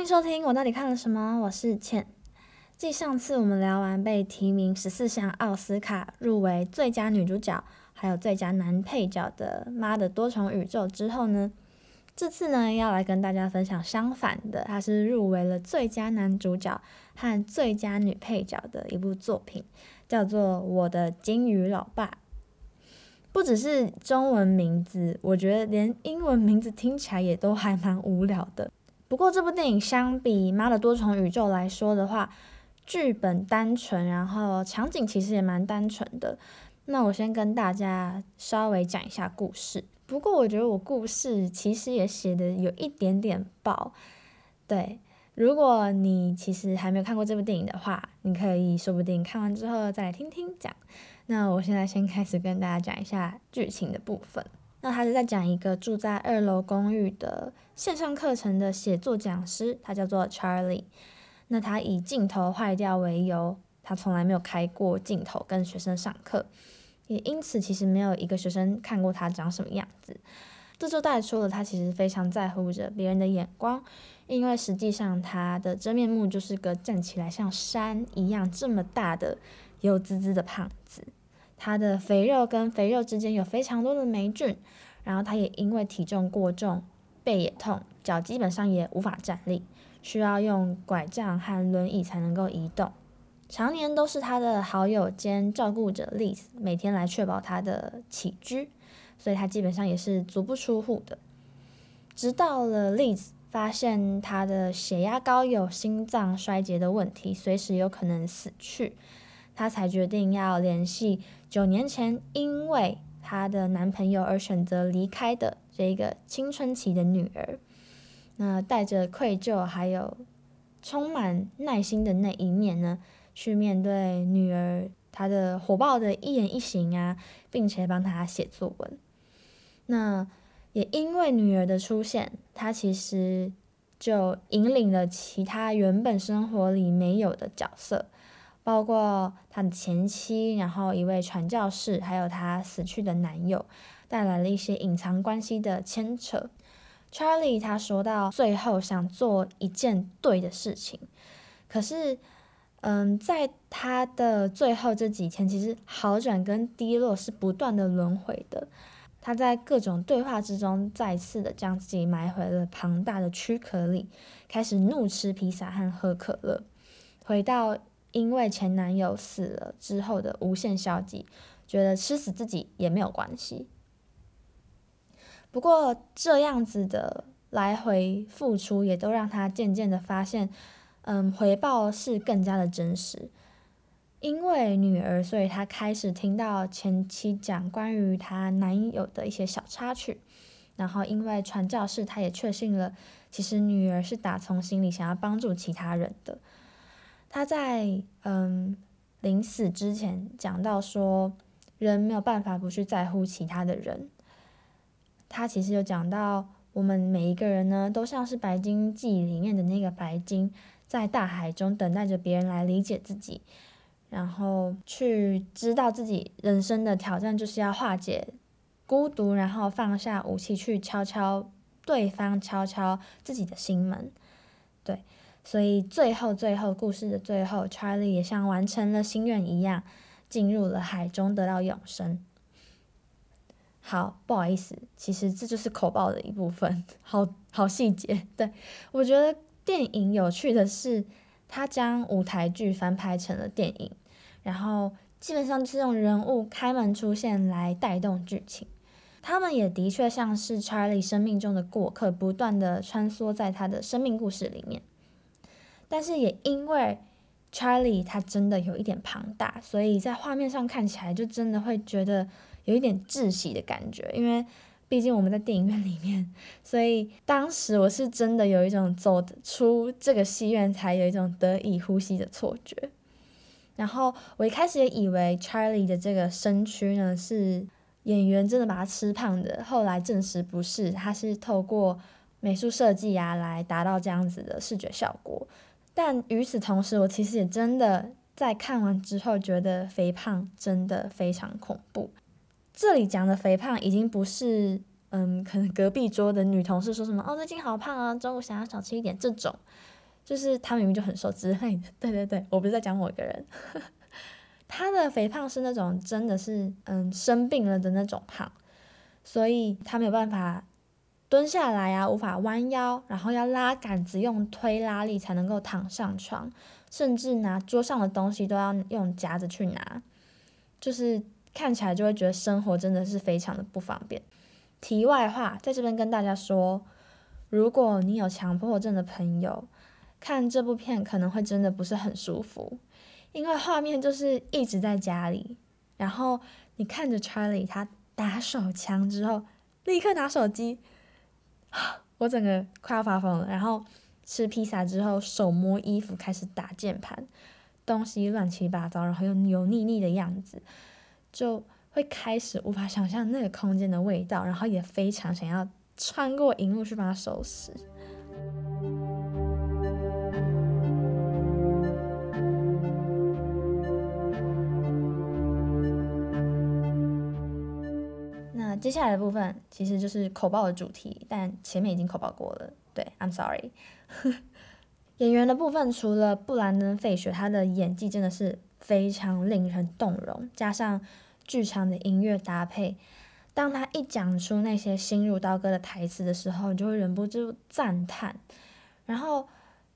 迎收听我到底看了什么？我是倩。继上次我们聊完被提名十四项奥斯卡入围最佳女主角，还有最佳男配角的《妈的多重宇宙》之后呢，这次呢要来跟大家分享相反的，它是入围了最佳男主角和最佳女配角的一部作品，叫做《我的金鱼老爸》。不只是中文名字，我觉得连英文名字听起来也都还蛮无聊的。不过这部电影相比《妈的多重宇宙》来说的话，剧本单纯，然后场景其实也蛮单纯的。那我先跟大家稍微讲一下故事。不过我觉得我故事其实也写的有一点点爆。对，如果你其实还没有看过这部电影的话，你可以说不定看完之后再来听听讲。那我现在先开始跟大家讲一下剧情的部分。那他是在讲一个住在二楼公寓的线上课程的写作讲师，他叫做 Charlie。那他以镜头坏掉为由，他从来没有开过镜头跟学生上课，也因此其实没有一个学生看过他长什么样子。这就带出了他其实非常在乎着别人的眼光，因为实际上他的真面目就是个站起来像山一样这么大的油滋滋的胖子。他的肥肉跟肥肉之间有非常多的霉菌，然后他也因为体重过重，背也痛，脚基本上也无法站立，需要用拐杖和轮椅才能够移动。常年都是他的好友兼照顾者 Liz 每天来确保他的起居，所以他基本上也是足不出户的。直到了 Liz 发现他的血压高，有心脏衰竭的问题，随时有可能死去。她才决定要联系九年前因为她的男朋友而选择离开的这个青春期的女儿。那带着愧疚还有充满耐心的那一面呢，去面对女儿她的火爆的一言一行啊，并且帮她写作文。那也因为女儿的出现，她其实就引领了其他原本生活里没有的角色。包括他的前妻，然后一位传教士，还有他死去的男友，带来了一些隐藏关系的牵扯。Charlie 他说到最后想做一件对的事情，可是，嗯，在他的最后这几天，其实好转跟低落是不断的轮回的。他在各种对话之中，再次的将自己埋回了庞大的躯壳里，开始怒吃披萨和喝可乐，回到。因为前男友死了之后的无限消极，觉得吃死自己也没有关系。不过这样子的来回付出，也都让他渐渐的发现，嗯，回报是更加的真实。因为女儿，所以他开始听到前妻讲关于她男友的一些小插曲。然后因为传教士，他也确信了，其实女儿是打从心里想要帮助其他人的。他在嗯临死之前讲到说，人没有办法不去在乎其他的人。他其实有讲到，我们每一个人呢，都像是白鲸记里面的那个白鲸，在大海中等待着别人来理解自己，然后去知道自己人生的挑战就是要化解孤独，然后放下武器去敲敲对方，敲敲自己的心门，对。所以最后，最后故事的最后，Charlie 也像完成了心愿一样，进入了海中，得到永生。好，不好意思，其实这就是口爆的一部分，好好细节。对我觉得电影有趣的是，他将舞台剧翻拍成了电影，然后基本上是用人物开门出现来带动剧情。他们也的确像是 Charlie 生命中的过客，不断的穿梭在他的生命故事里面。但是也因为 Charlie 他真的有一点庞大，所以在画面上看起来就真的会觉得有一点窒息的感觉。因为毕竟我们在电影院里面，所以当时我是真的有一种走出这个戏院才有一种得以呼吸的错觉。然后我一开始也以为 Charlie 的这个身躯呢是演员真的把他吃胖的，后来证实不是，他是透过美术设计啊来达到这样子的视觉效果。但与此同时，我其实也真的在看完之后觉得肥胖真的非常恐怖。这里讲的肥胖已经不是嗯，可能隔壁桌的女同事说什么哦，最近好胖啊，中午想要少吃一点，这种就是他明明就很瘦之类的。对对对，我不是在讲我一个人，他的肥胖是那种真的是嗯生病了的那种胖，所以他没有办法。蹲下来啊，无法弯腰，然后要拉杆子，用推拉力才能够躺上床，甚至拿桌上的东西都要用夹子去拿，就是看起来就会觉得生活真的是非常的不方便。题外话，在这边跟大家说，如果你有强迫症的朋友，看这部片可能会真的不是很舒服，因为画面就是一直在家里，然后你看着 Charlie 他打手枪之后，立刻拿手机。我整个快要发疯了，然后吃披萨之后手摸衣服开始打键盘，东西乱七八糟，然后又油腻腻的样子，就会开始无法想象那个空间的味道，然后也非常想要穿过荧幕去把它收拾。接下来的部分其实就是口爆的主题，但前面已经口爆过了。对，I'm sorry。演员的部分，除了布兰登·费雪，他的演技真的是非常令人动容，加上剧场的音乐搭配，当他一讲出那些心如刀割的台词的时候，你就会忍不住赞叹。然后，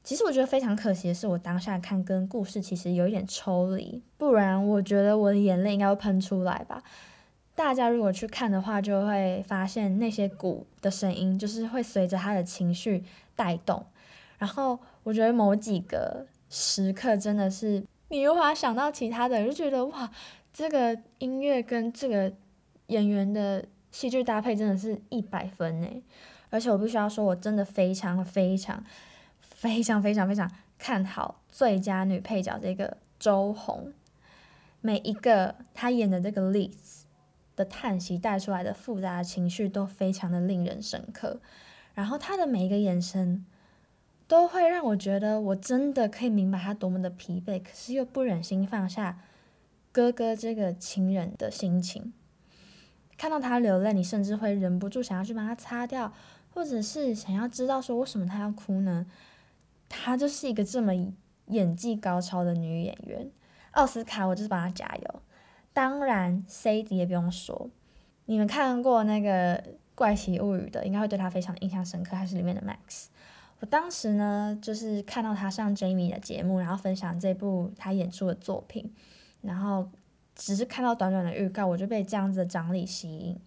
其实我觉得非常可惜的是，我当下看跟故事其实有一点抽离，不然我觉得我的眼泪应该会喷出来吧。大家如果去看的话，就会发现那些鼓的声音，就是会随着他的情绪带动。然后我觉得某几个时刻真的是你无法想到其他的，就觉得哇，这个音乐跟这个演员的戏剧搭配真的是一百分呢。而且我必须要说，我真的非常非常非常非常非常看好最佳女配角这个周红，每一个她演的这个例子。的叹息带出来的复杂情绪都非常的令人深刻，然后他的每一个眼神都会让我觉得我真的可以明白他多么的疲惫，可是又不忍心放下哥哥这个情人的心情。看到他流泪，你甚至会忍不住想要去帮他擦掉，或者是想要知道说为什么他要哭呢？她就是一个这么演技高超的女演员，奥斯卡，我就是帮她加油。当然，C D 也不用说，你们看过那个《怪奇物语》的，应该会对他非常印象深刻，还是里面的 Max。我当时呢，就是看到他上 Jamie 的节目，然后分享这部他演出的作品，然后只是看到短短的预告，我就被这样子的张力吸引。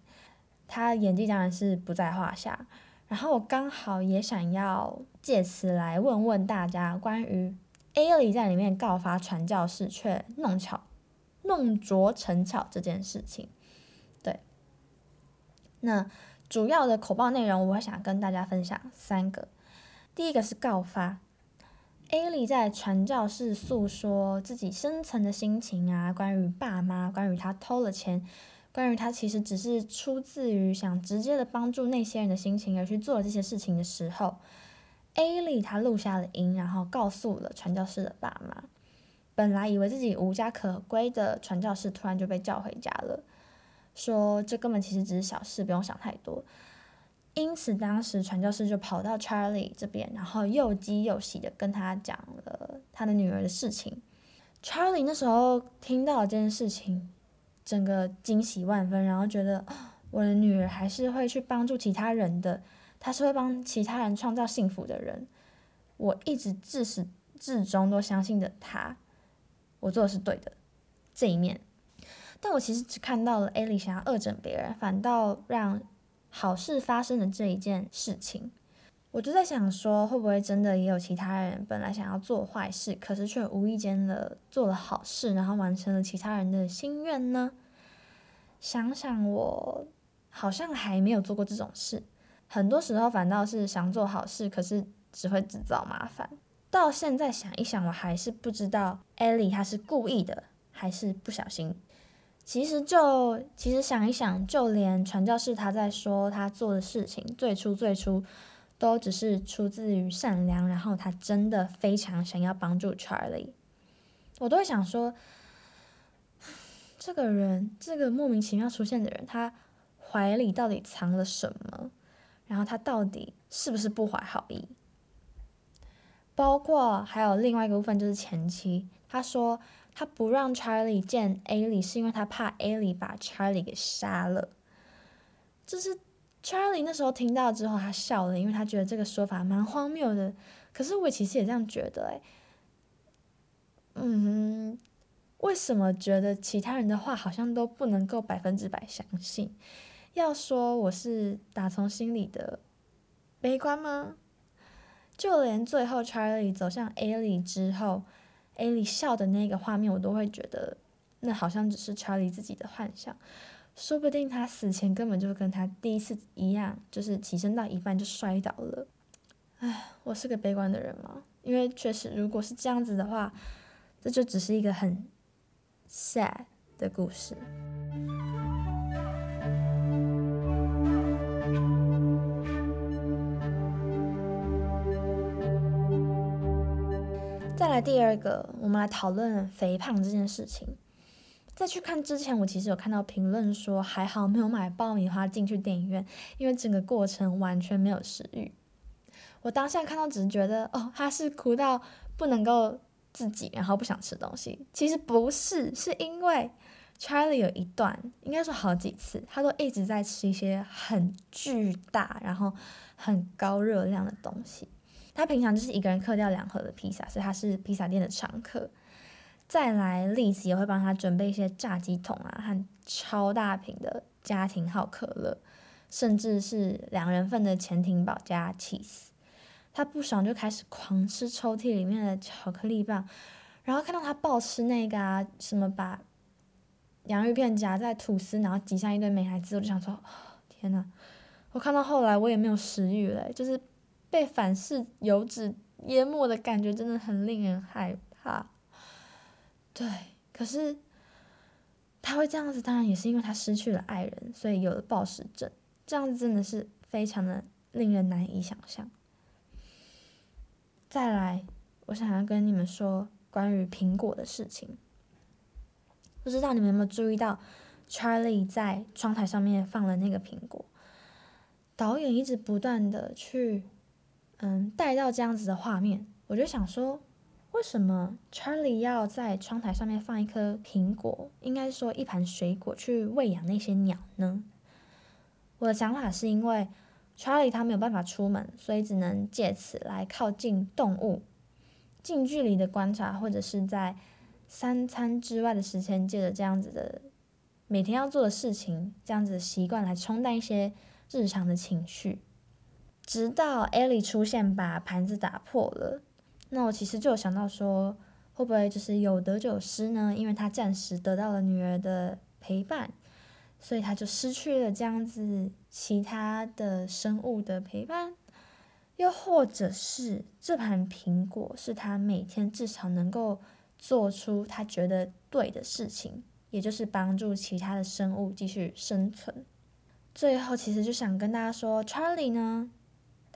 他演技当然是不在话下，然后我刚好也想要借此来问问大家，关于 Ali 在里面告发传教士，却弄巧。弄拙成巧这件事情，对。那主要的口报内容，我想跟大家分享三个。第一个是告发，A 莉在传教士诉说自己深层的心情啊，关于爸妈，关于他偷了钱，关于他其实只是出自于想直接的帮助那些人的心情而去做这些事情的时候，A 莉他录下了音，然后告诉了传教士的爸妈。本来以为自己无家可归的传教士，突然就被叫回家了，说这根本其实只是小事，不用想太多。因此，当时传教士就跑到 Charlie 这边，然后又惊又喜的跟他讲了他的女儿的事情。Charlie 那时候听到这件事情，整个惊喜万分，然后觉得我的女儿还是会去帮助其他人的，她是会帮其他人创造幸福的人。我一直自始至终都相信着她。我做的是对的这一面，但我其实只看到了艾莉想要恶整别人，反倒让好事发生的这一件事情。我就在想说，会不会真的也有其他人本来想要做坏事，可是却无意间的做了好事，然后完成了其他人的心愿呢？想想我好像还没有做过这种事，很多时候反倒是想做好事，可是只会制造麻烦。到现在想一想，我还是不知道艾莉她是故意的还是不小心。其实就其实想一想，就连传教士他在说他做的事情，最初最初都只是出自于善良，然后他真的非常想要帮助 Charlie，我都会想说，这个人这个莫名其妙出现的人，他怀里到底藏了什么，然后他到底是不是不怀好意。包括还有另外一个部分就是前妻，他说他不让 Charlie 见 A 里，是因为他怕 A 里把 Charlie 给杀了。就是 Charlie 那时候听到之后，他笑了，因为他觉得这个说法蛮荒谬的。可是我其实也这样觉得，哎，嗯，为什么觉得其他人的话好像都不能够百分之百相信？要说我是打从心里的悲观吗？就连最后 Charlie 走向 A 里之后，A 里笑的那个画面，我都会觉得那好像只是 Charlie 自己的幻想。说不定他死前根本就跟他第一次一样，就是起身到一半就摔倒了。唉，我是个悲观的人嘛，因为确实，如果是这样子的话，这就只是一个很 sad 的故事。来第二个，我们来讨论肥胖这件事情。在去看之前，我其实有看到评论说，还好没有买爆米花进去电影院，因为整个过程完全没有食欲。我当下看到只是觉得，哦，他是哭到不能够自己，然后不想吃东西。其实不是，是因为 Charlie 有一段，应该说好几次，他都一直在吃一些很巨大，然后很高热量的东西。他平常就是一个人嗑掉两盒的披萨，所以他是披萨店的常客。再来，丽子也会帮他准备一些炸鸡桶啊，和超大瓶的家庭号可乐，甚至是两人份的潜艇堡加 cheese。他不爽就开始狂吃抽屉里面的巧克力棒，然后看到他暴吃那个啊，什么把洋芋片夹在吐司，然后挤上一堆美孩子，我就想说，天呐，我看到后来我也没有食欲了，就是被反式油脂淹没的感觉，真的很令人害怕。对，可是他会这样子，当然也是因为他失去了爱人，所以有了暴食症，这样子真的是非常的令人难以想象。再来，我想要跟你们说关于苹果的事情。不知道你们有没有注意到，Charlie 在窗台上面放了那个苹果。导演一直不断的去，嗯，带到这样子的画面，我就想说，为什么 Charlie 要在窗台上面放一颗苹果？应该说一盘水果去喂养那些鸟呢？我的想法是因为。Charlie 他没有办法出门，所以只能借此来靠近动物，近距离的观察，或者是在三餐之外的时间，借着这样子的每天要做的事情，这样子的习惯来冲淡一些日常的情绪。直到 Ellie 出现，把盘子打破了，那我其实就有想到说，会不会就是有得就有失呢？因为他暂时得到了女儿的陪伴。所以他就失去了这样子其他的生物的陪伴，又或者是这盘苹果是他每天至少能够做出他觉得对的事情，也就是帮助其他的生物继续生存。最后，其实就想跟大家说，Charlie 呢，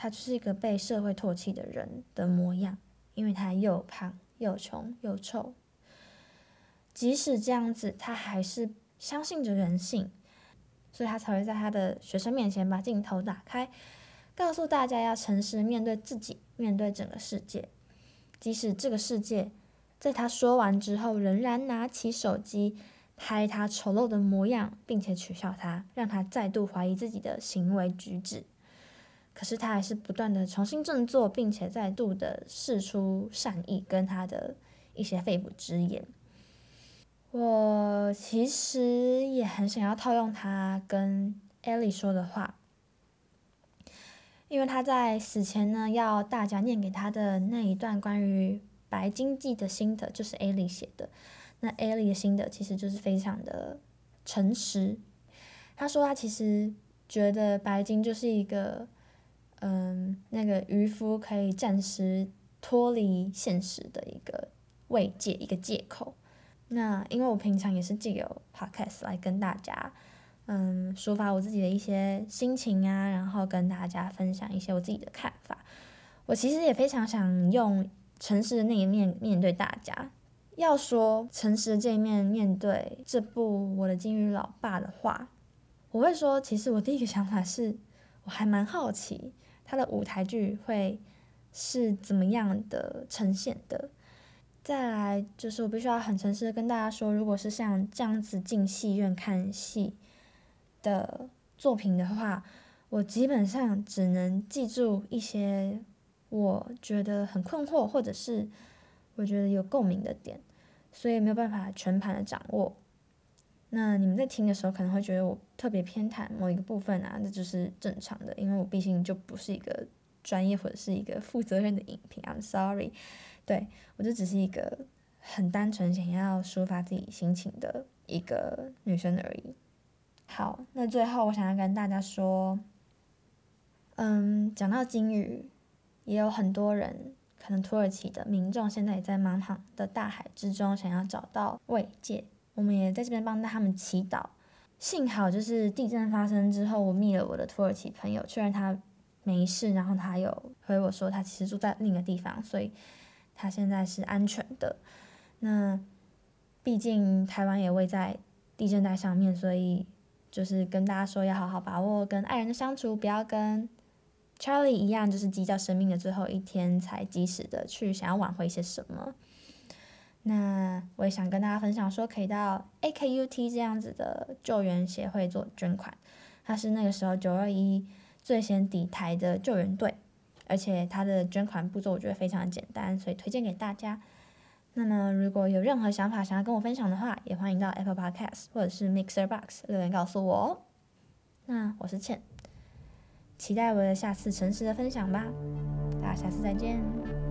他就是一个被社会唾弃的人的模样，因为他又胖又穷又臭。即使这样子，他还是。相信着人性，所以他才会在他的学生面前把镜头打开，告诉大家要诚实面对自己，面对整个世界。即使这个世界在他说完之后，仍然拿起手机拍他丑陋的模样，并且取笑他，让他再度怀疑自己的行为举止。可是他还是不断的重新振作，并且再度的试出善意跟他的一些肺腑之言。我其实也很想要套用他跟艾莉说的话，因为他在死前呢要大家念给他的那一段关于白金记的心得，就是艾莉写的。那艾莉的心得其实就是非常的诚实。他说他其实觉得白金就是一个，嗯，那个渔夫可以暂时脱离现实的一个慰藉，一个借口。那因为我平常也是借由 podcast 来跟大家，嗯，抒发我自己的一些心情啊，然后跟大家分享一些我自己的看法。我其实也非常想用诚实的那一面面对大家。要说诚实的这一面面对这部《我的金鱼老爸》的话，我会说，其实我第一个想法是，我还蛮好奇他的舞台剧会是怎么样的呈现的。再来就是我必须要很诚实的跟大家说，如果是像这样子进戏院看戏的作品的话，我基本上只能记住一些我觉得很困惑或者是我觉得有共鸣的点，所以没有办法全盘的掌握。那你们在听的时候可能会觉得我特别偏袒某一个部分啊，那就是正常的，因为我毕竟就不是一个专业或者是一个负责任的影评。I'm sorry，对我就只是一个很单纯想要抒发自己心情的一个女生而已。好，那最后我想要跟大家说，嗯，讲到金鱼，也有很多人，可能土耳其的民众现在也在茫茫的大海之中想要找到慰藉。我们也在这边帮他们祈祷。幸好就是地震发生之后，我密了我的土耳其朋友，确认他没事，然后他有回我说他其实住在另一个地方，所以他现在是安全的。那毕竟台湾也位在地震带上面，所以就是跟大家说要好好把握跟爱人的相处，不要跟 Charlie 一样，就是计较生命的最后一天才及时的去想要挽回些什么。那我也想跟大家分享说，可以到 AKUT 这样子的救援协会做捐款，他是那个时候九二一最先抵台的救援队，而且他的捐款步骤我觉得非常的简单，所以推荐给大家。那么如果有任何想法想要跟我分享的话，也欢迎到 Apple Podcast 或者是 Mixer Box 留言告诉我哦。那我是倩，期待我的下次诚实的分享吧，大家下次再见。